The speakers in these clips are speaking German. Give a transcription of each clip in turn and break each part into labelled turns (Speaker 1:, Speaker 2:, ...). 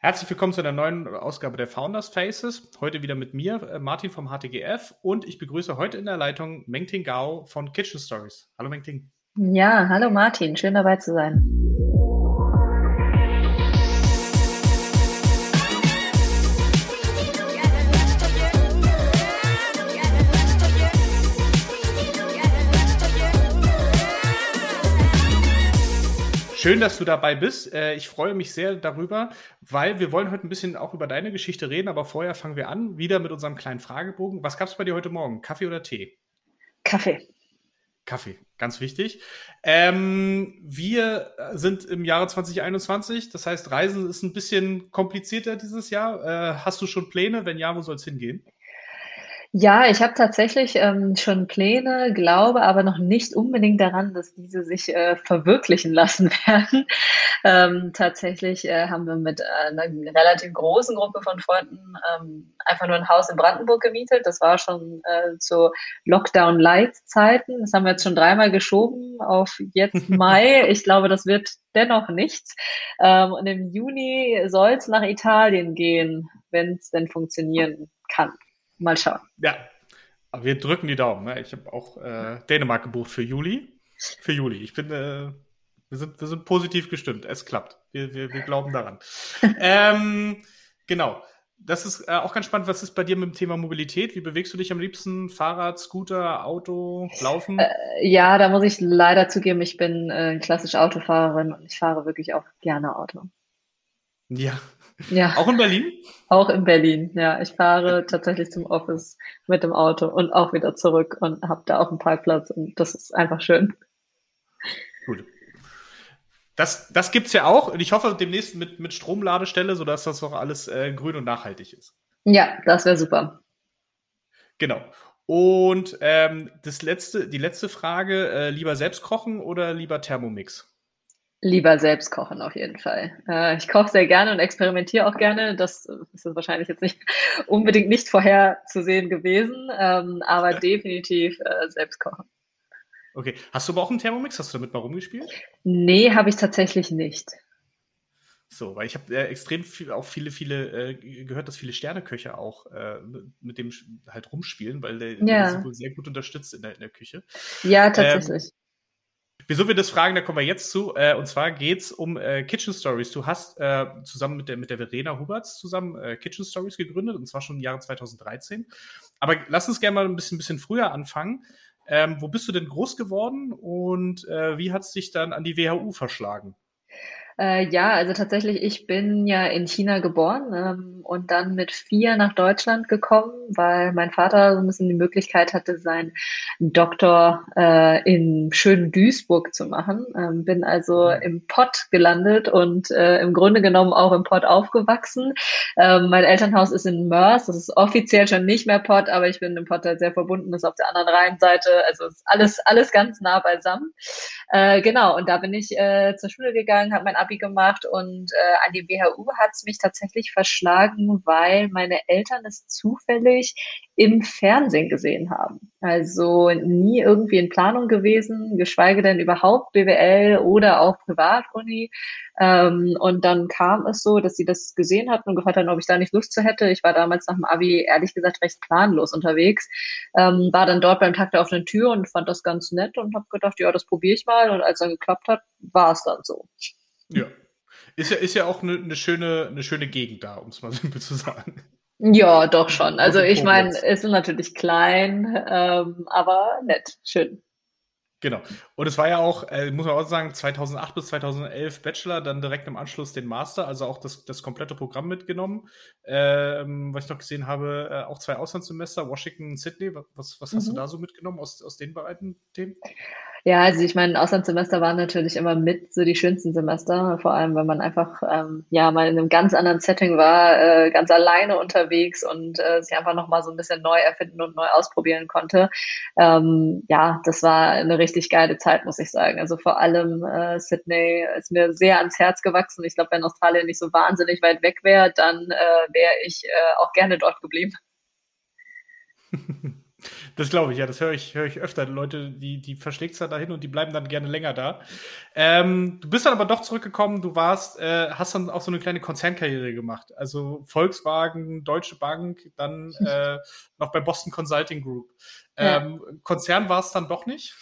Speaker 1: Herzlich willkommen zu einer neuen Ausgabe der Founders Faces. Heute wieder mit mir, äh, Martin vom HTGF und ich begrüße heute in der Leitung Mengting Gao von Kitchen Stories. Hallo Mengting.
Speaker 2: Ja, hallo Martin, schön dabei zu sein.
Speaker 1: Schön, dass du dabei bist. Äh, ich freue mich sehr darüber, weil wir wollen heute ein bisschen auch über deine Geschichte reden, aber vorher fangen wir an, wieder mit unserem kleinen Fragebogen. Was gab es bei dir heute Morgen? Kaffee oder Tee?
Speaker 2: Kaffee.
Speaker 1: Kaffee, ganz wichtig. Ähm, wir sind im Jahre 2021, das heißt, Reisen ist ein bisschen komplizierter dieses Jahr. Äh, hast du schon Pläne? Wenn ja, wo soll es hingehen?
Speaker 2: Ja, ich habe tatsächlich ähm, schon Pläne, glaube aber noch nicht unbedingt daran, dass diese sich äh, verwirklichen lassen werden. Ähm, tatsächlich äh, haben wir mit einer relativ großen Gruppe von Freunden ähm, einfach nur ein Haus in Brandenburg gemietet. Das war schon äh, zu Lockdown-Light-Zeiten. Das haben wir jetzt schon dreimal geschoben auf jetzt Mai. Ich glaube, das wird dennoch nichts. Ähm, und im Juni soll es nach Italien gehen, wenn es denn funktionieren kann. Mal schauen.
Speaker 1: Ja, aber wir drücken die Daumen. Ne? Ich habe auch äh, Dänemark gebucht für Juli. Für Juli. Ich bin, äh, wir, sind, wir sind positiv gestimmt. Es klappt. Wir, wir, wir glauben daran. ähm, genau. Das ist äh, auch ganz spannend. Was ist bei dir mit dem Thema Mobilität? Wie bewegst du dich am liebsten? Fahrrad, Scooter, Auto, Laufen? Äh,
Speaker 2: ja, da muss ich leider zugeben, ich bin äh, klassisch Autofahrerin und ich fahre wirklich auch gerne Auto.
Speaker 1: Ja, ja. Auch in Berlin?
Speaker 2: Auch in Berlin, ja. Ich fahre tatsächlich zum Office mit dem Auto und auch wieder zurück und habe da auch einen Parkplatz und das ist einfach schön.
Speaker 1: Gut. Das, das gibt es ja auch und ich hoffe demnächst mit, mit Stromladestelle, sodass das auch alles äh, grün und nachhaltig ist.
Speaker 2: Ja, das wäre super.
Speaker 1: Genau. Und ähm, das letzte, die letzte Frage, äh, lieber selbst kochen oder lieber Thermomix?
Speaker 2: Lieber selbst kochen auf jeden Fall. Äh, ich koche sehr gerne und experimentiere auch gerne. Das ist wahrscheinlich jetzt nicht unbedingt nicht vorherzusehen gewesen, ähm, aber definitiv äh, selbst kochen.
Speaker 1: Okay. Hast du aber auch einen Thermomix? Hast du damit mal rumgespielt?
Speaker 2: Nee, habe ich tatsächlich nicht.
Speaker 1: So, weil ich habe äh, extrem viel, auch viele, viele äh, gehört, dass viele Sterneköche auch äh, mit dem halt rumspielen, weil der, ja. der wohl sehr gut unterstützt in der, in der Küche.
Speaker 2: Ja, tatsächlich. Ähm,
Speaker 1: Wieso wir das fragen, da kommen wir jetzt zu. Äh, und zwar geht's um äh, Kitchen Stories. Du hast äh, zusammen mit der, mit der Verena Huberts zusammen äh, Kitchen Stories gegründet, und zwar schon im Jahre 2013. Aber lass uns gerne mal ein bisschen, bisschen früher anfangen. Ähm, wo bist du denn groß geworden und äh, wie hat es dich dann an die WHU verschlagen?
Speaker 2: Äh, ja, also tatsächlich, ich bin ja in China geboren ähm, und dann mit vier nach Deutschland gekommen, weil mein Vater so ein bisschen die Möglichkeit hatte, seinen Doktor äh, in schönen Duisburg zu machen. Ähm, bin also mhm. im Pott gelandet und äh, im Grunde genommen auch im Pott aufgewachsen. Ähm, mein Elternhaus ist in Mörs, das ist offiziell schon nicht mehr Pott, aber ich bin im Pott halt sehr verbunden, das ist auf der anderen Rheinseite, also ist alles, alles ganz nah beisammen. Äh, genau, und da bin ich äh, zur Schule gegangen, habe mein Abi gemacht und äh, an die WHU hat es mich tatsächlich verschlagen, weil meine Eltern es zufällig im Fernsehen gesehen haben. Also nie irgendwie in Planung gewesen, geschweige denn überhaupt BWL oder auch Privatuni. Ähm, und dann kam es so, dass sie das gesehen hatten und gefragt hatten, ob ich da nicht Lust zu hätte. Ich war damals nach dem Abi ehrlich gesagt recht planlos unterwegs, ähm, war dann dort beim Tag der offenen Tür und fand das ganz nett und habe gedacht, ja, das probiere ich mal. Und als dann geklappt hat, war es dann so.
Speaker 1: Ja. Ist ja, ist ja auch eine ne schöne, ne schöne Gegend da, um es mal simpel zu sagen.
Speaker 2: Ja, doch schon. Also ich meine, es ist natürlich klein, ähm, aber nett, schön.
Speaker 1: Genau. Und es war ja auch, äh, muss man auch sagen, 2008 bis 2011 Bachelor, dann direkt im Anschluss den Master, also auch das, das komplette Programm mitgenommen. Ähm, was ich noch gesehen habe, äh, auch zwei Auslandssemester, Washington, Sydney. Was, was hast mhm. du da so mitgenommen aus, aus den beiden Themen?
Speaker 2: Ja, also ich meine, Auslandssemester waren natürlich immer mit so die schönsten Semester, vor allem wenn man einfach ähm, ja mal in einem ganz anderen Setting war, äh, ganz alleine unterwegs und äh, sich einfach nochmal so ein bisschen neu erfinden und neu ausprobieren konnte. Ähm, ja, das war eine richtig geile Zeit, muss ich sagen. Also vor allem äh, Sydney ist mir sehr ans Herz gewachsen. Ich glaube, wenn Australien nicht so wahnsinnig weit weg wäre, dann äh, wäre ich äh, auch gerne dort geblieben.
Speaker 1: Das glaube ich, ja, das höre ich, höre ich öfter. Leute, die, die verschlägt es dann dahin und die bleiben dann gerne länger da. Ähm, du bist dann aber doch zurückgekommen, du warst, äh, hast dann auch so eine kleine Konzernkarriere gemacht. Also Volkswagen, Deutsche Bank, dann äh, noch bei Boston Consulting Group. Ähm, ja. Konzern war es dann doch nicht?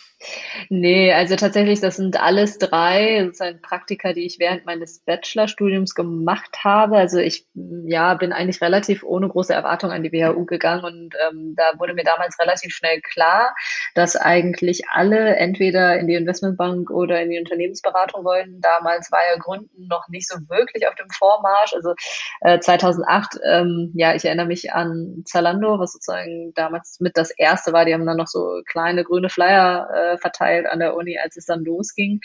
Speaker 2: Nee, also tatsächlich, das sind alles drei sozusagen Praktika, die ich während meines Bachelorstudiums gemacht habe. Also ich ja, bin eigentlich relativ ohne große Erwartung an die WHU gegangen und ähm, da wurde mir damals relativ schnell klar, dass eigentlich alle entweder in die Investmentbank oder in die Unternehmensberatung wollen. Damals war ja Gründen noch nicht so wirklich auf dem Vormarsch. Also äh, 2008, ähm, ja, ich erinnere mich an Zalando, was sozusagen damals mit das erste war. Die haben dann noch so kleine grüne Flyer äh, verteilt an der Uni, als es dann losging.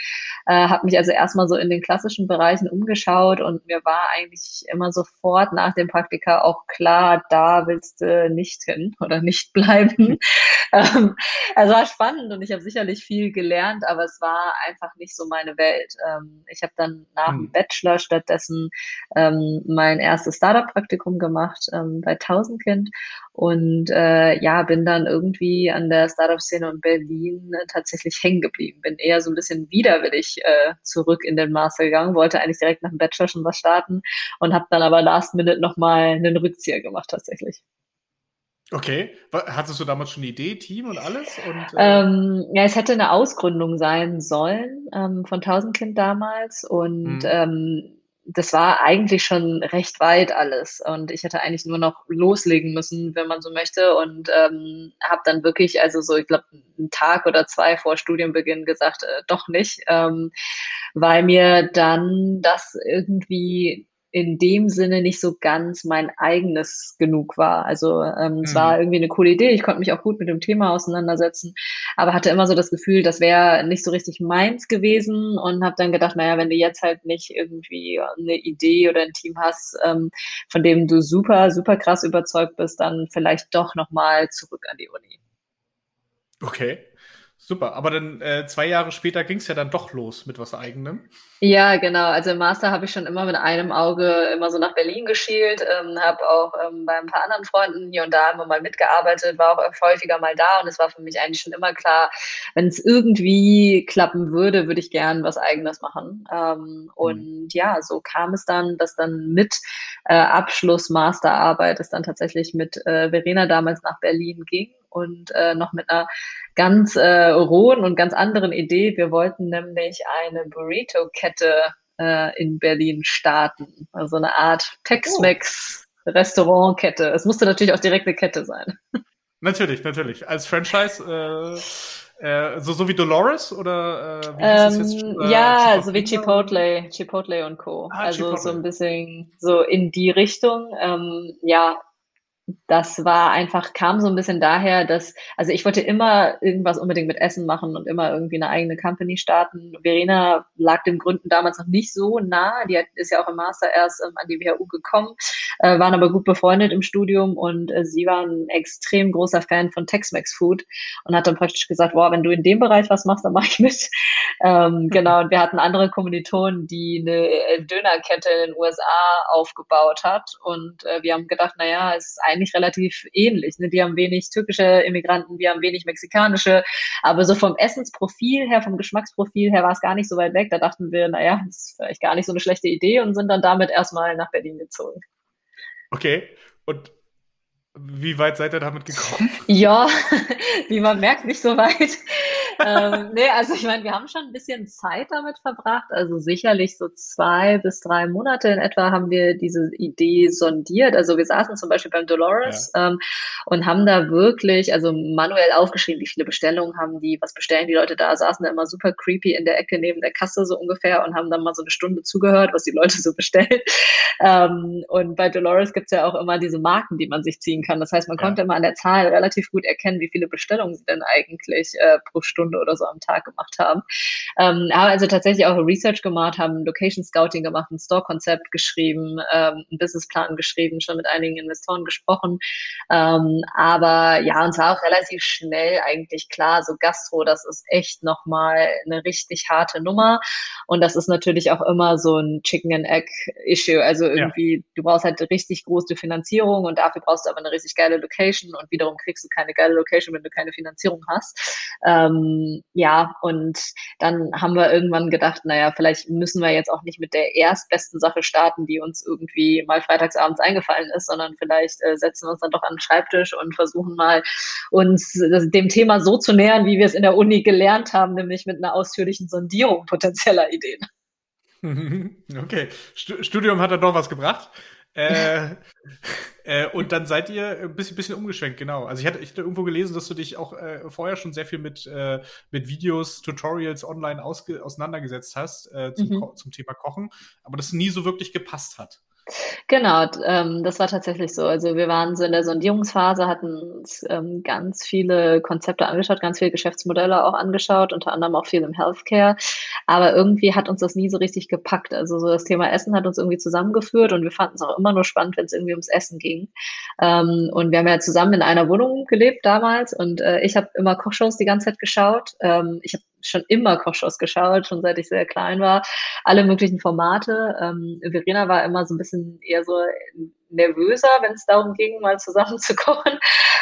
Speaker 2: Äh, habe mich also erstmal so in den klassischen Bereichen umgeschaut und mir war eigentlich immer sofort nach dem Praktika auch klar, da willst du nicht hin oder nicht bleiben. ähm, also war spannend und ich habe sicherlich viel gelernt, aber es war einfach nicht so meine Welt. Ähm, ich habe dann nach dem hm. Bachelor stattdessen ähm, mein erstes Startup-Praktikum gemacht ähm, bei Tausendkind und äh, ja, bin dann irgendwie an der Startup-Szene in Berlin äh, tatsächlich hängen geblieben. Bin eher so ein bisschen widerwillig äh, zurück in den Master gegangen, wollte eigentlich direkt nach dem Bachelor schon was starten und habe dann aber last minute nochmal einen Rückzieher gemacht tatsächlich.
Speaker 1: Okay, hattest du damals schon eine Idee, Team und alles? Und,
Speaker 2: äh ähm, ja, es hätte eine Ausgründung sein sollen ähm, von Tausendkind damals. Und hm. ähm, das war eigentlich schon recht weit alles. Und ich hätte eigentlich nur noch loslegen müssen, wenn man so möchte. Und ähm, habe dann wirklich, also so, ich glaube, einen Tag oder zwei vor Studienbeginn gesagt, äh, doch nicht, ähm, weil mir dann das irgendwie in dem Sinne nicht so ganz mein eigenes genug war. Also ähm, mhm. es war irgendwie eine coole Idee, ich konnte mich auch gut mit dem Thema auseinandersetzen, aber hatte immer so das Gefühl, das wäre nicht so richtig meins gewesen und habe dann gedacht, naja, wenn du jetzt halt nicht irgendwie eine Idee oder ein Team hast, ähm, von dem du super, super krass überzeugt bist, dann vielleicht doch nochmal zurück an die Uni.
Speaker 1: Okay. Super, aber dann äh, zwei Jahre später ging es ja dann doch los mit was eigenem.
Speaker 2: Ja, genau. Also im Master habe ich schon immer mit einem Auge immer so nach Berlin geschielt, ähm, habe auch ähm, bei ein paar anderen Freunden hier und da immer mal mitgearbeitet, war auch häufiger mal da und es war für mich eigentlich schon immer klar, wenn es irgendwie klappen würde, würde ich gern was eigenes machen. Ähm, und mhm. ja, so kam es dann, dass dann mit äh, Abschluss Masterarbeit es dann tatsächlich mit äh, Verena damals nach Berlin ging und äh, noch mit einer ganz äh, rohen und ganz anderen Idee. Wir wollten nämlich eine Burrito-Kette äh, in Berlin starten. Also eine Art Tex-Mex Restaurantkette. Es musste natürlich auch direkt eine Kette sein.
Speaker 1: Natürlich, natürlich. Als Franchise, äh, äh, so, so wie Dolores oder
Speaker 2: äh, wie ähm, das jetzt? Äh, ja, so wie Chipotle, Chipotle und Co. Ah, also Chipotle. so ein bisschen so in die Richtung. Ähm, ja, das war einfach, kam so ein bisschen daher, dass, also ich wollte immer irgendwas unbedingt mit Essen machen und immer irgendwie eine eigene Company starten. Verena lag dem Gründen damals noch nicht so nah. Die ist ja auch im Master erst ähm, an die WHU gekommen, äh, waren aber gut befreundet im Studium und äh, sie war ein extrem großer Fan von Tex-Mex Food und hat dann praktisch gesagt, boah, wenn du in dem Bereich was machst, dann mach ich mit. Ähm, genau, und wir hatten andere Kommilitonen, die eine äh, Dönerkette in den USA aufgebaut hat und äh, wir haben gedacht, naja, es ist eigentlich relativ ähnlich. Ne? Die haben wenig türkische Immigranten, wir haben wenig mexikanische, aber so vom Essensprofil her, vom Geschmacksprofil her war es gar nicht so weit weg. Da dachten wir, naja, das ist vielleicht gar nicht so eine schlechte Idee und sind dann damit erstmal nach Berlin gezogen.
Speaker 1: Okay, und wie weit seid ihr damit gekommen?
Speaker 2: Ja, wie man merkt, nicht so weit. Ähm, nee, also ich meine, wir haben schon ein bisschen Zeit damit verbracht. Also sicherlich so zwei bis drei Monate in etwa haben wir diese Idee sondiert. Also wir saßen zum Beispiel beim Dolores ja. ähm, und haben da wirklich, also manuell aufgeschrieben, wie viele Bestellungen haben die, was bestellen die Leute da, saßen da immer super creepy in der Ecke neben der Kasse so ungefähr und haben dann mal so eine Stunde zugehört, was die Leute so bestellen. Ähm, und bei Dolores gibt's ja auch immer diese Marken, die man sich ziehen kann. Das heißt, man ja. konnte immer an der Zahl relativ gut erkennen, wie viele Bestellungen sie denn eigentlich äh, pro Stunde Stunde oder so am Tag gemacht haben. Ähm, haben also tatsächlich auch Research gemacht, haben Location Scouting gemacht, ein Store-Konzept geschrieben, ähm, einen Businessplan geschrieben, schon mit einigen Investoren gesprochen. Ähm, aber ja, uns war auch relativ schnell eigentlich klar, so Gastro, das ist echt nochmal eine richtig harte Nummer. Und das ist natürlich auch immer so ein Chicken and Egg Issue. Also irgendwie, ja. du brauchst halt richtig große Finanzierung und dafür brauchst du aber eine richtig geile Location und wiederum kriegst du keine geile Location, wenn du keine Finanzierung hast. Ähm, ja, und dann haben wir irgendwann gedacht, naja, vielleicht müssen wir jetzt auch nicht mit der erstbesten Sache starten, die uns irgendwie mal freitagsabends eingefallen ist, sondern vielleicht äh, setzen wir uns dann doch an den Schreibtisch und versuchen mal uns dem Thema so zu nähern, wie wir es in der Uni gelernt haben, nämlich mit einer ausführlichen Sondierung potenzieller Ideen.
Speaker 1: Okay, Studium hat da doch was gebracht. Äh, äh, und dann seid ihr ein bisschen, bisschen umgeschwenkt, genau. Also ich hatte, ich hatte irgendwo gelesen, dass du dich auch äh, vorher schon sehr viel mit, äh, mit Videos, Tutorials online auseinandergesetzt hast äh, zum, mhm. zum Thema Kochen, aber das nie so wirklich gepasst hat.
Speaker 2: Genau, ähm, das war tatsächlich so. Also wir waren so in der Sondierungsphase, hatten uns ähm, ganz viele Konzepte angeschaut, ganz viele Geschäftsmodelle auch angeschaut, unter anderem auch viel im Healthcare. Aber irgendwie hat uns das nie so richtig gepackt. Also so das Thema Essen hat uns irgendwie zusammengeführt und wir fanden es auch immer nur spannend, wenn es irgendwie ums Essen ging. Ähm, und wir haben ja zusammen in einer Wohnung gelebt damals und äh, ich habe immer Kochshows die ganze Zeit geschaut. Ähm, ich habe schon immer Kochshows geschaut, schon seit ich sehr klein war. Alle möglichen Formate. Ähm, Verena war immer so ein bisschen eher so nervöser, wenn es darum ging, mal zusammen zu kochen.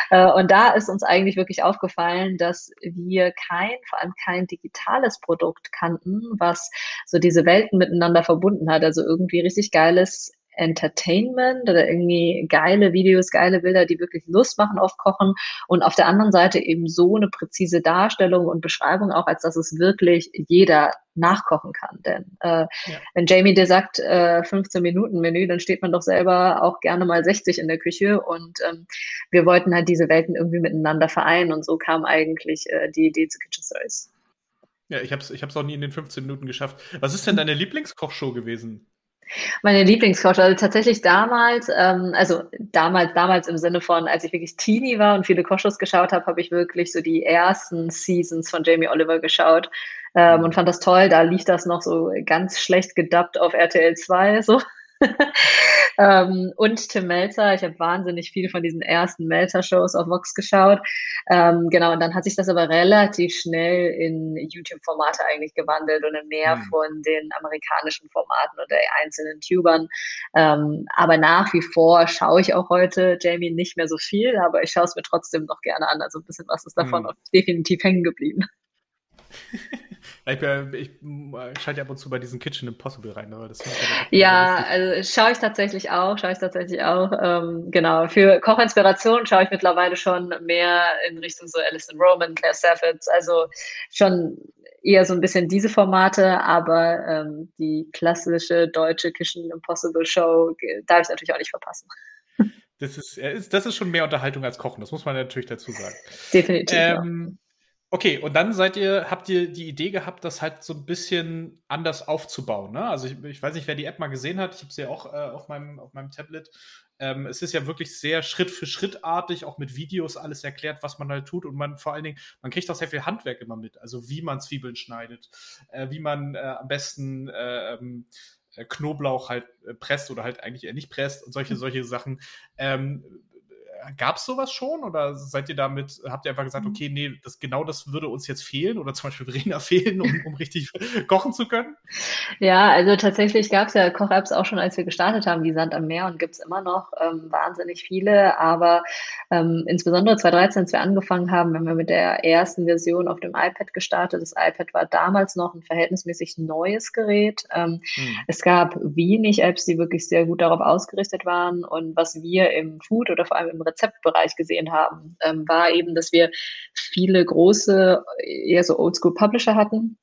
Speaker 2: Äh, und da ist uns eigentlich wirklich aufgefallen, dass wir kein, vor allem kein digitales Produkt kannten, was so diese Welten miteinander verbunden hat. Also irgendwie richtig geiles Entertainment oder irgendwie geile Videos, geile Bilder, die wirklich Lust machen auf Kochen und auf der anderen Seite eben so eine präzise Darstellung und Beschreibung auch, als dass es wirklich jeder nachkochen kann. Denn äh, ja. wenn Jamie dir sagt, äh, 15 Minuten Menü, dann steht man doch selber auch gerne mal 60 in der Küche und ähm, wir wollten halt diese Welten irgendwie miteinander vereinen und so kam eigentlich äh, die Idee zu Kitchen Stories.
Speaker 1: Ja, ich habe es ich hab's auch nie in den 15 Minuten geschafft. Was ist denn deine Lieblingskochshow gewesen?
Speaker 2: Meine Lieblingscoach, also tatsächlich damals, ähm, also damals, damals im Sinne von, als ich wirklich Teenie war und viele Kochshows geschaut habe, habe ich wirklich so die ersten Seasons von Jamie Oliver geschaut ähm, und fand das toll. Da lief das noch so ganz schlecht gedubbt auf RTL 2, so. ähm, und Tim Melzer. Ich habe wahnsinnig viel von diesen ersten Melzer-Shows auf Vox geschaut. Ähm, genau, und dann hat sich das aber relativ schnell in YouTube-Formate eigentlich gewandelt und in mehr mhm. von den amerikanischen Formaten und der einzelnen Tubern. Ähm, aber nach wie vor schaue ich auch heute Jamie nicht mehr so viel, aber ich schaue es mir trotzdem noch gerne an. Also ein bisschen was ist davon mhm. definitiv hängen geblieben.
Speaker 1: Ich, ich, ich schalte ab und zu bei diesen Kitchen Impossible rein. Aber das
Speaker 2: ja, also schaue ich tatsächlich auch, schaue ich tatsächlich auch. Ähm, genau, für Kochinspiration schaue ich mittlerweile schon mehr in Richtung so Alison Roman, Claire Saffitz, also schon eher so ein bisschen diese Formate, aber ähm, die klassische deutsche Kitchen Impossible Show darf ich natürlich auch nicht verpassen.
Speaker 1: Das ist, das ist schon mehr Unterhaltung als Kochen, das muss man natürlich dazu sagen.
Speaker 2: Definitiv. Ähm.
Speaker 1: Okay, und dann seid ihr, habt ihr die Idee gehabt, das halt so ein bisschen anders aufzubauen. Ne? Also ich, ich weiß nicht, wer die App mal gesehen hat. Ich habe sie ja auch äh, auf, meinem, auf meinem Tablet. Ähm, es ist ja wirklich sehr Schritt für Schrittartig, auch mit Videos alles erklärt, was man halt tut. Und man vor allen Dingen, man kriegt auch sehr viel Handwerk immer mit. Also wie man Zwiebeln schneidet, äh, wie man äh, am besten äh, ähm, äh, Knoblauch halt äh, presst oder halt eigentlich eher nicht presst und solche, solche Sachen. Ähm, gab es sowas schon oder seid ihr damit, habt ihr einfach gesagt, mhm. okay, nee, das, genau das würde uns jetzt fehlen oder zum Beispiel Verena fehlen, um, um richtig kochen zu können?
Speaker 2: Ja, also tatsächlich gab es ja Koch-Apps auch schon, als wir gestartet haben, wie Sand am Meer und gibt es immer noch ähm, wahnsinnig viele, aber ähm, insbesondere 2013, als wir angefangen haben, wenn wir mit der ersten Version auf dem iPad gestartet. Das iPad war damals noch ein verhältnismäßig neues Gerät. Ähm, hm. Es gab wenig Apps, die wirklich sehr gut darauf ausgerichtet waren und was wir im Food oder vor allem im Rezeptbereich gesehen haben, ähm, war eben, dass wir viele große, eher so Oldschool-Publisher hatten,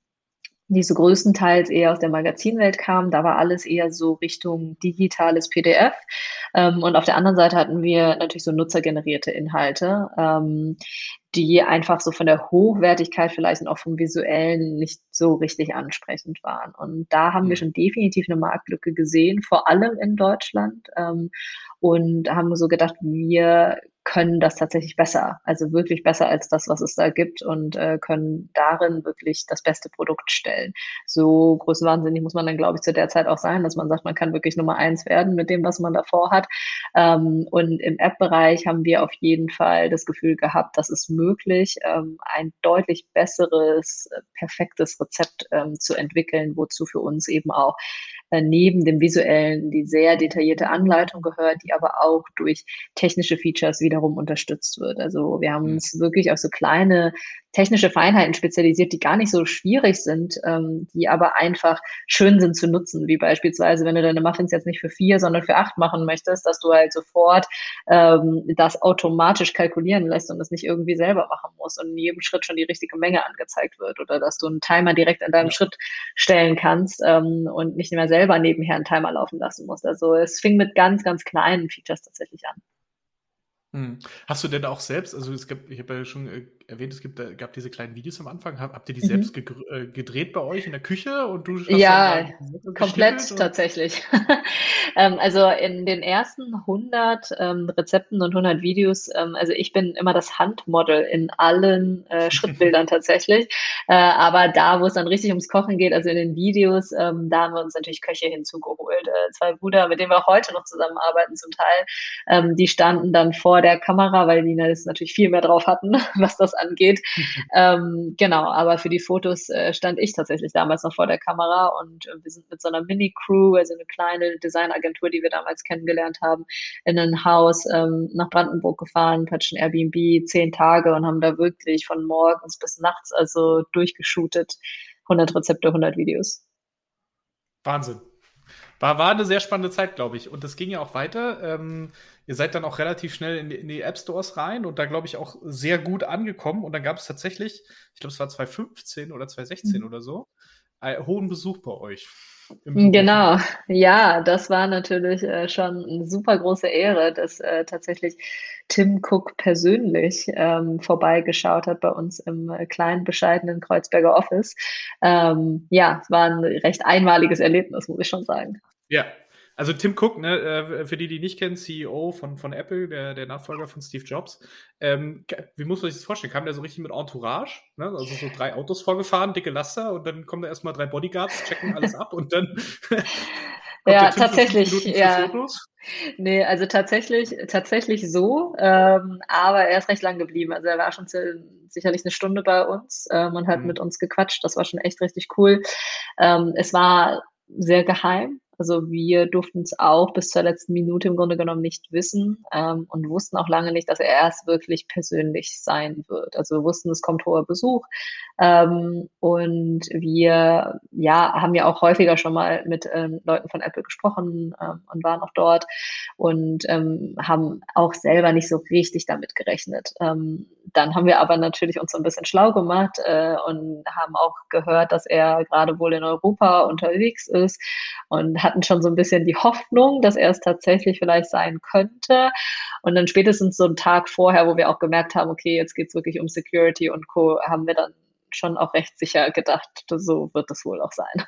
Speaker 2: die so größtenteils eher aus der Magazinwelt kamen. Da war alles eher so Richtung digitales PDF. Ähm, und auf der anderen Seite hatten wir natürlich so nutzergenerierte Inhalte, ähm, die einfach so von der Hochwertigkeit vielleicht und auch vom Visuellen nicht so richtig ansprechend waren. Und da haben wir mhm. schon definitiv eine Marktlücke gesehen, vor allem in Deutschland. Ähm, und haben so gedacht, wir können das tatsächlich besser. Also wirklich besser als das, was es da gibt und äh, können darin wirklich das beste Produkt stellen. So größenwahnsinnig muss man dann, glaube ich, zu der Zeit auch sein, dass man sagt, man kann wirklich Nummer eins werden mit dem, was man davor hat. Ähm, und im App-Bereich haben wir auf jeden Fall das Gefühl gehabt, dass es möglich, ähm, ein deutlich besseres, äh, perfektes Rezept ähm, zu entwickeln, wozu für uns eben auch äh, neben dem visuellen die sehr detaillierte Anleitung gehört, die aber auch durch technische Features wiederum unterstützt wird. Also wir haben mhm. uns wirklich auf so kleine technische Feinheiten spezialisiert, die gar nicht so schwierig sind, ähm, die aber einfach schön sind zu nutzen, wie beispielsweise, wenn du deine Muffins jetzt nicht für vier, sondern für acht machen möchtest, dass du halt sofort ähm, das automatisch kalkulieren lässt und das nicht irgendwie selber machen musst und in jedem Schritt schon die richtige Menge angezeigt wird oder dass du einen Timer direkt in deinem ja. Schritt stellen kannst ähm, und nicht mehr selber nebenher einen Timer laufen lassen musst. Also es fing mit ganz, ganz kleinen Features tatsächlich an.
Speaker 1: Hm. Hast du denn auch selbst, also es gibt, ich habe ja schon äh, erwähnt, es gibt, gab diese kleinen Videos am Anfang. Hab, habt ihr die mhm. selbst äh, gedreht bei euch in der Küche und
Speaker 2: du Ja, komplett tatsächlich. ähm, also in den ersten 100 ähm, Rezepten und 100 Videos, ähm, also ich bin immer das Handmodel in allen äh, Schrittbildern tatsächlich. Äh, aber da, wo es dann richtig ums Kochen geht, also in den Videos, ähm, da haben wir uns natürlich Köche hinzugeholt. Äh, zwei Brüder, mit denen wir auch heute noch zusammenarbeiten zum Teil, ähm, die standen dann vor der Kamera, weil die natürlich viel mehr drauf hatten, was das angeht. ähm, genau, aber für die Fotos äh, stand ich tatsächlich damals noch vor der Kamera und äh, wir sind mit so einer Mini-Crew, also eine kleine Designagentur, die wir damals kennengelernt haben, in ein Haus ähm, nach Brandenburg gefahren, hatten Airbnb zehn Tage und haben da wirklich von morgens bis nachts also durchgeshootet. 100 Rezepte, 100 Videos.
Speaker 1: Wahnsinn. War, war eine sehr spannende Zeit, glaube ich. Und das ging ja auch weiter. Ähm, ihr seid dann auch relativ schnell in die, in die App Stores rein und da, glaube ich, auch sehr gut angekommen. Und dann gab es tatsächlich, ich glaube, es war 2015 oder 2016 mhm. oder so, einen hohen Besuch bei euch.
Speaker 2: Genau, ja, das war natürlich äh, schon eine super große Ehre, dass äh, tatsächlich Tim Cook persönlich ähm, vorbeigeschaut hat bei uns im äh, kleinen, bescheidenen Kreuzberger Office. Ähm, ja, es war ein recht einmaliges Erlebnis, muss ich schon sagen.
Speaker 1: Ja, also Tim Cook, ne, äh, für die, die nicht kennen, CEO von, von Apple, der, der Nachfolger von Steve Jobs. Ähm, wie muss man sich das vorstellen? Kam der so richtig mit Entourage? Ne? Also so drei Autos vorgefahren, dicke Laster und dann kommen da erstmal drei Bodyguards, checken alles ab und dann.
Speaker 2: ja, tatsächlich. Ja. Nee, also tatsächlich, tatsächlich so, ähm, aber er ist recht lang geblieben. Also er war schon sicherlich eine Stunde bei uns ähm, und hat mhm. mit uns gequatscht. Das war schon echt richtig cool. Ähm, es war sehr geheim. Also wir durften es auch bis zur letzten Minute im Grunde genommen nicht wissen ähm, und wussten auch lange nicht, dass er erst wirklich persönlich sein wird. Also wir wussten, es kommt hoher Besuch ähm, und wir ja haben ja auch häufiger schon mal mit ähm, Leuten von Apple gesprochen ähm, und waren auch dort und ähm, haben auch selber nicht so richtig damit gerechnet. Ähm, dann haben wir aber natürlich uns so ein bisschen schlau gemacht äh, und haben auch gehört, dass er gerade wohl in Europa unterwegs ist und hatten schon so ein bisschen die Hoffnung, dass er es tatsächlich vielleicht sein könnte. Und dann spätestens so einen Tag vorher, wo wir auch gemerkt haben, okay, jetzt geht es wirklich um Security und Co., haben wir dann schon auch recht sicher gedacht, so wird es wohl auch sein.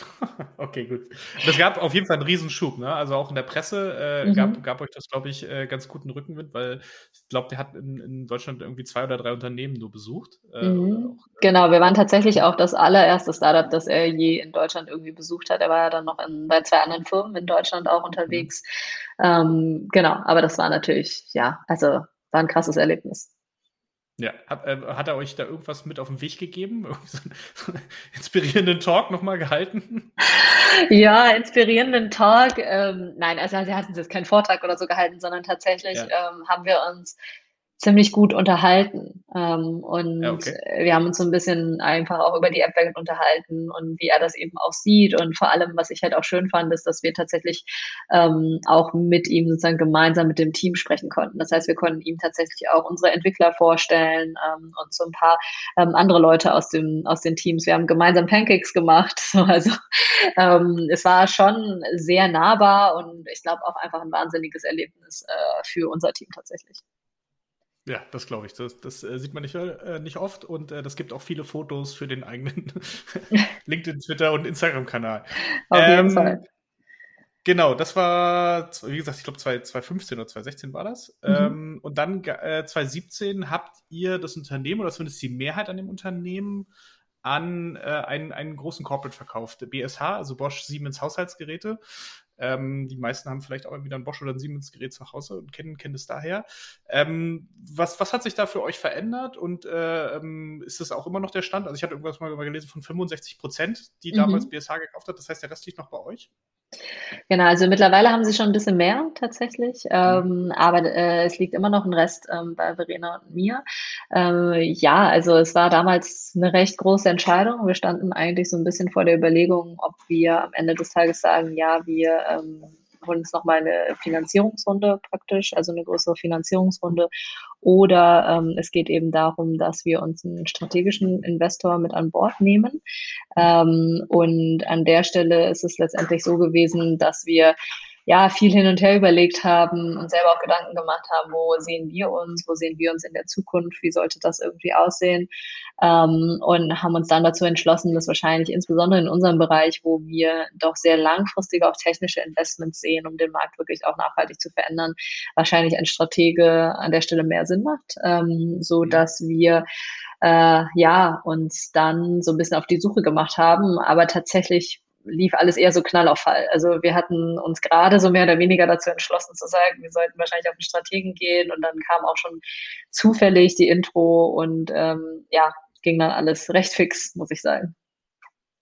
Speaker 1: Okay, gut. Das gab auf jeden Fall einen Riesenschub, ne? Also auch in der Presse äh, mhm. gab, gab euch das, glaube ich, äh, ganz guten Rückenwind, weil ich glaube, der hat in, in, Deutschland irgendwie zwei oder drei Unternehmen nur besucht.
Speaker 2: Äh, mhm. auch, äh, genau, wir waren tatsächlich auch das allererste Startup, das er je in Deutschland irgendwie besucht hat. Er war ja dann noch in, bei zwei anderen Firmen in Deutschland auch unterwegs. Mhm. Ähm, genau, aber das war natürlich, ja, also war ein krasses Erlebnis.
Speaker 1: Ja, hat, äh, hat, er euch da irgendwas mit auf den Weg gegeben? so einen inspirierenden Talk nochmal gehalten?
Speaker 2: Ja, inspirierenden Talk. Ähm, nein, also er hat jetzt keinen Vortrag oder so gehalten, sondern tatsächlich ja. ähm, haben wir uns ziemlich gut unterhalten. Ähm, und ja, okay. wir haben uns so ein bisschen einfach auch über die App-Welt unterhalten und wie er das eben auch sieht. Und vor allem, was ich halt auch schön fand, ist, dass wir tatsächlich ähm, auch mit ihm sozusagen gemeinsam mit dem Team sprechen konnten. Das heißt, wir konnten ihm tatsächlich auch unsere Entwickler vorstellen ähm, und so ein paar ähm, andere Leute aus, dem, aus den Teams. Wir haben gemeinsam Pancakes gemacht. also ähm, es war schon sehr nahbar und ich glaube auch einfach ein wahnsinniges Erlebnis äh, für unser Team tatsächlich.
Speaker 1: Ja, das glaube ich. Das, das äh, sieht man nicht, äh, nicht oft und äh, das gibt auch viele Fotos für den eigenen LinkedIn, Twitter und Instagram-Kanal. Auf ähm, jeden Fall. Genau, das war, wie gesagt, ich glaube 2015 oder 2016 war das. Mhm. Ähm, und dann äh, 2017 habt ihr das Unternehmen oder zumindest die Mehrheit an dem Unternehmen an äh, einen, einen großen Corporate verkauft, BSH, also Bosch Siemens Haushaltsgeräte. Ähm, die meisten haben vielleicht auch wieder ein Bosch oder ein Siemens-Gerät zu Hause und kennen, kennen es daher. Ähm, was, was hat sich da für euch verändert und äh, ähm, ist das auch immer noch der Stand? Also ich hatte irgendwas mal gelesen von 65 Prozent, die mhm. damals BSH gekauft hat. Das heißt, der Rest liegt noch bei euch?
Speaker 2: Genau, also mittlerweile haben sie schon ein bisschen mehr tatsächlich, mhm. ähm, aber äh, es liegt immer noch ein Rest ähm, bei Verena und mir. Ähm, ja, also es war damals eine recht große Entscheidung. Wir standen eigentlich so ein bisschen vor der Überlegung, ob wir am Ende des Tages sagen, ja, wir holen uns nochmal eine Finanzierungsrunde praktisch, also eine größere Finanzierungsrunde. Oder ähm, es geht eben darum, dass wir uns einen strategischen Investor mit an Bord nehmen. Ähm, und an der Stelle ist es letztendlich so gewesen, dass wir ja, viel hin und her überlegt haben und selber auch Gedanken gemacht haben, wo sehen wir uns, wo sehen wir uns in der Zukunft, wie sollte das irgendwie aussehen? Ähm, und haben uns dann dazu entschlossen, dass wahrscheinlich insbesondere in unserem Bereich, wo wir doch sehr langfristig auch technische Investments sehen, um den Markt wirklich auch nachhaltig zu verändern, wahrscheinlich ein Stratege an der Stelle mehr Sinn macht, ähm, so dass wir äh, ja uns dann so ein bisschen auf die Suche gemacht haben, aber tatsächlich lief alles eher so Knall auf Fall. Also wir hatten uns gerade so mehr oder weniger dazu entschlossen zu sagen, wir sollten wahrscheinlich auf den Strategen gehen und dann kam auch schon zufällig die Intro und ähm, ja, ging dann alles recht fix, muss ich sagen.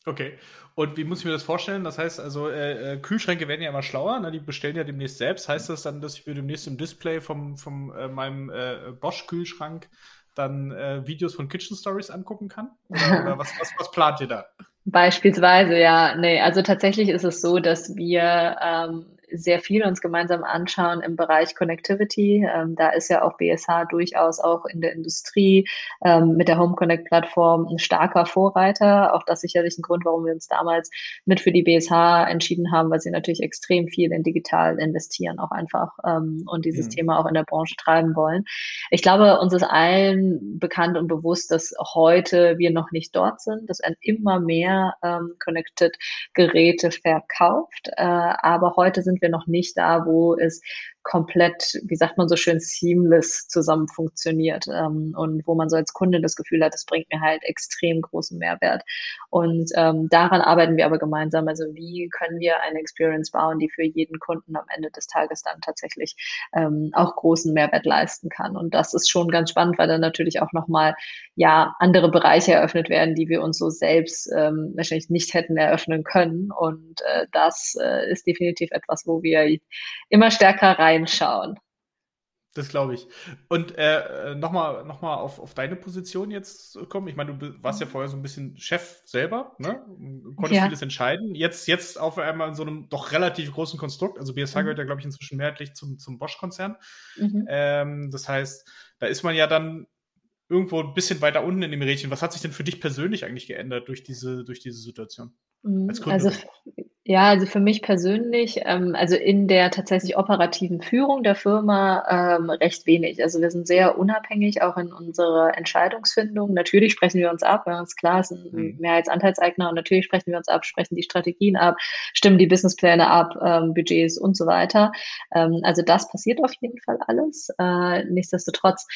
Speaker 1: Okay. Und wie muss ich mir das vorstellen? Das heißt also, äh, äh, Kühlschränke werden ja immer schlauer, ne? die bestellen ja demnächst selbst. Heißt das dann, dass ich mir demnächst im Display vom, vom äh, meinem äh, Bosch-Kühlschrank dann äh, Videos von Kitchen Stories angucken kann? Oder, oder was, was, was plant ihr da?
Speaker 2: Beispielsweise, ja. Nee, also tatsächlich ist es so, dass wir ähm, sehr viel uns gemeinsam anschauen im Bereich Connectivity. Ähm, da ist ja auch BSH durchaus auch in der Industrie ähm, mit der Home Connect Plattform ein starker Vorreiter. Auch das sicherlich ein Grund, warum wir uns damals mit für die BSH entschieden haben, weil sie natürlich extrem viel in digital investieren auch einfach ähm, und dieses mhm. Thema auch in der Branche treiben wollen. Ich glaube, uns ist allen bekannt und bewusst, dass heute wir noch nicht dort sind, dass ein immer mehr ähm, Connected Geräte verkauft. Äh, aber heute sind wir noch nicht da, wo es komplett, wie sagt man so schön, seamless zusammen funktioniert ähm, und wo man so als Kunde das Gefühl hat, das bringt mir halt extrem großen Mehrwert. Und ähm, daran arbeiten wir aber gemeinsam. Also wie können wir eine Experience bauen, die für jeden Kunden am Ende des Tages dann tatsächlich ähm, auch großen Mehrwert leisten kann. Und das ist schon ganz spannend, weil dann natürlich auch nochmal ja andere Bereiche eröffnet werden, die wir uns so selbst ähm, wahrscheinlich nicht hätten eröffnen können. Und äh, das äh, ist definitiv etwas, wo wir immer stärker rein reinschauen.
Speaker 1: Das glaube ich. Und äh, nochmal noch mal auf, auf deine Position jetzt kommen. Ich meine, du warst ja vorher so ein bisschen Chef selber, ne? Konntest ja. vieles entscheiden. Jetzt, jetzt auf einmal in so einem doch relativ großen Konstrukt. Also BSH mhm. gehört ja, glaube ich, inzwischen mehrheitlich zum, zum Bosch-Konzern. Mhm. Ähm, das heißt, da ist man ja dann irgendwo ein bisschen weiter unten in dem Rädchen. Was hat sich denn für dich persönlich eigentlich geändert durch diese, durch diese Situation?
Speaker 2: Mhm. Also ja, also für mich persönlich, ähm, also in der tatsächlich operativen Führung der Firma ähm, recht wenig. Also wir sind sehr unabhängig auch in unserer Entscheidungsfindung. Natürlich sprechen wir uns ab, ist klar, es sind mhm. Mehrheitsanteilseigner und natürlich sprechen wir uns ab, sprechen die Strategien ab, stimmen die Businesspläne ab, ähm, Budgets und so weiter. Ähm, also das passiert auf jeden Fall alles. Äh, nichtsdestotrotz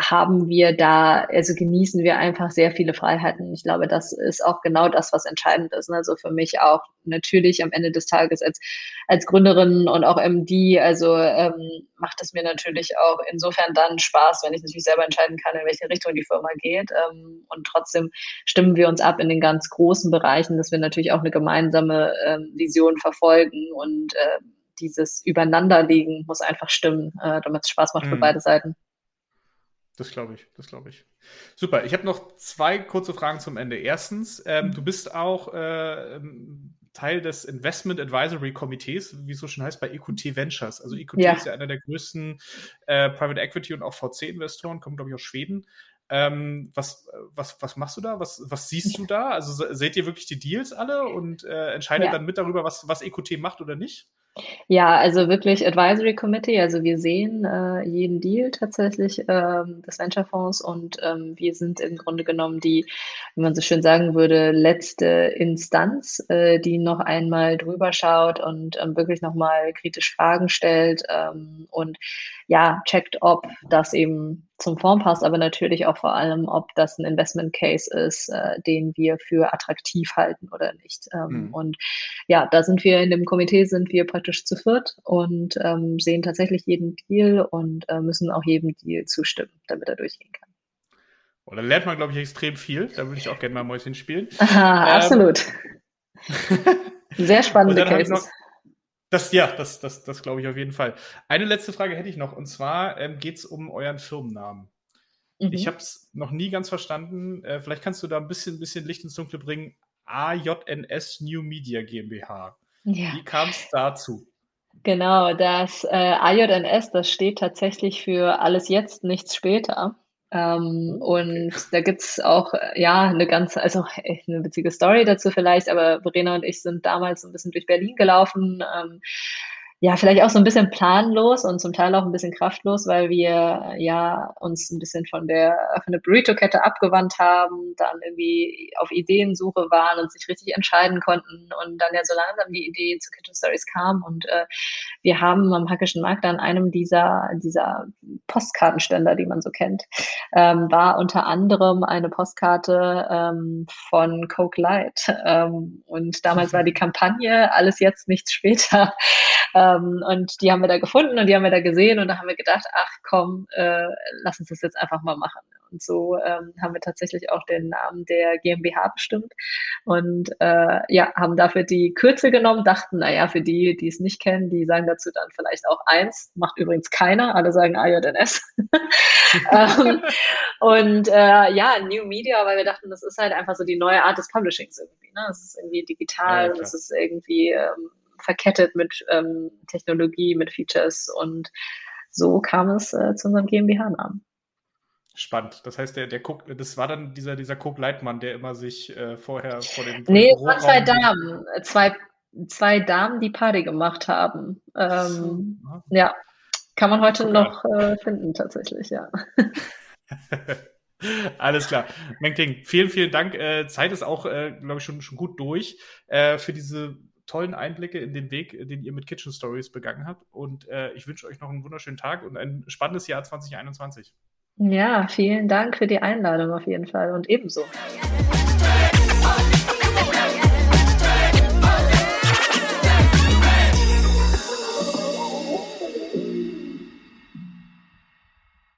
Speaker 2: haben wir da, also genießen wir einfach sehr viele Freiheiten. Ich glaube, das ist auch genau das, was entscheidend ist. Also für mich auch natürlich am Ende des Tages als, als Gründerin und auch MD, also ähm, macht es mir natürlich auch insofern dann Spaß, wenn ich natürlich selber entscheiden kann, in welche Richtung die Firma geht. Ähm, und trotzdem stimmen wir uns ab in den ganz großen Bereichen, dass wir natürlich auch eine gemeinsame ähm, Vision verfolgen und äh, dieses Übereinanderlegen muss einfach stimmen, äh, damit es Spaß macht mhm. für beide Seiten.
Speaker 1: Das glaube ich, das glaube ich. Super. Ich habe noch zwei kurze Fragen zum Ende. Erstens, ähm, du bist auch äh, Teil des Investment Advisory Komitees, wie es so schon heißt, bei EQT Ventures. Also EQT ja. ist ja einer der größten äh, Private Equity und auch VC-Investoren, kommt, glaube ich, aus Schweden. Ähm, was, was, was machst du da? Was, was siehst du da? Also seht ihr wirklich die Deals alle und äh, entscheidet ja. dann mit darüber, was, was EQT macht oder nicht?
Speaker 2: Ja, also wirklich Advisory Committee. Also wir sehen äh, jeden Deal tatsächlich ähm, des Venture-Fonds und ähm, wir sind im Grunde genommen die, wie man so schön sagen würde, letzte Instanz, äh, die noch einmal drüber schaut und ähm, wirklich nochmal kritisch Fragen stellt ähm, und ja, checkt, ob das eben zum Fonds passt, aber natürlich auch vor allem, ob das ein Investment Case ist, äh, den wir für attraktiv halten oder nicht. Ähm, mhm. Und ja, da sind wir in dem Komitee sind wir praktisch zu viert und ähm, sehen tatsächlich jeden Deal und äh, müssen auch jedem Deal zustimmen, damit er durchgehen kann.
Speaker 1: Und dann lernt man, glaube ich, extrem viel. Da würde ich auch gerne mal Mäuschen spielen.
Speaker 2: Aha, ähm, absolut. Sehr spannende Cases.
Speaker 1: Das, ja, das, das, das glaube ich auf jeden Fall. Eine letzte Frage hätte ich noch, und zwar ähm, geht es um euren Firmennamen. Mhm. Ich habe es noch nie ganz verstanden. Äh, vielleicht kannst du da ein bisschen, bisschen Licht ins Dunkle bringen. AJNS New Media GmbH. Ja. Wie kam es dazu?
Speaker 2: Genau, das äh, AJNS, das steht tatsächlich für alles jetzt, nichts später. Ähm. Und da gibt's auch, ja, eine ganz, also echt eine witzige Story dazu vielleicht, aber Verena und ich sind damals ein bisschen durch Berlin gelaufen, ähm, ja, vielleicht auch so ein bisschen planlos und zum Teil auch ein bisschen kraftlos, weil wir ja uns ein bisschen von der, von der Burrito-Kette abgewandt haben, dann irgendwie auf Ideensuche waren und sich richtig entscheiden konnten und dann ja so langsam die Idee zu Kitchen Stories kam und äh, wir haben am Hackischen Markt an einem dieser, dieser Postkartenständer, die man so kennt, ähm, war unter anderem eine Postkarte ähm, von Coke Light ähm, und damals war die Kampagne alles jetzt, nichts später. Ähm, und die haben wir da gefunden und die haben wir da gesehen und da haben wir gedacht, ach komm, äh, lass uns das jetzt einfach mal machen. Und so ähm, haben wir tatsächlich auch den Namen der GmbH bestimmt und äh, ja, haben dafür die Kürzel genommen, dachten, naja, für die, die es nicht kennen, die sagen dazu dann vielleicht auch eins, macht übrigens keiner, alle sagen AJNS. ähm, und äh, ja, New Media, weil wir dachten, das ist halt einfach so die neue Art des Publishings irgendwie. Ne? Es ist irgendwie digital ja, und es ist irgendwie ähm, verkettet mit ähm, Technologie, mit Features und so kam es äh, zu unserem GmbH-Namen.
Speaker 1: Spannend. Das heißt, der, der Cook, das war dann dieser, dieser Cook-Leitmann, der immer sich äh, vorher vor dem.
Speaker 2: nee, es waren zwei Damen. Zwei, zwei Damen, die Party gemacht haben. Ähm, so, ja. Kann man heute noch äh, finden, tatsächlich, ja.
Speaker 1: Alles klar. Meng Ting, vielen, vielen Dank. Äh, Zeit ist auch, äh, glaube ich, schon, schon gut durch äh, für diese tollen Einblicke in den Weg, den ihr mit Kitchen Stories begangen habt. Und äh, ich wünsche euch noch einen wunderschönen Tag und ein spannendes Jahr 2021.
Speaker 2: Ja, vielen Dank für die Einladung auf jeden Fall und ebenso.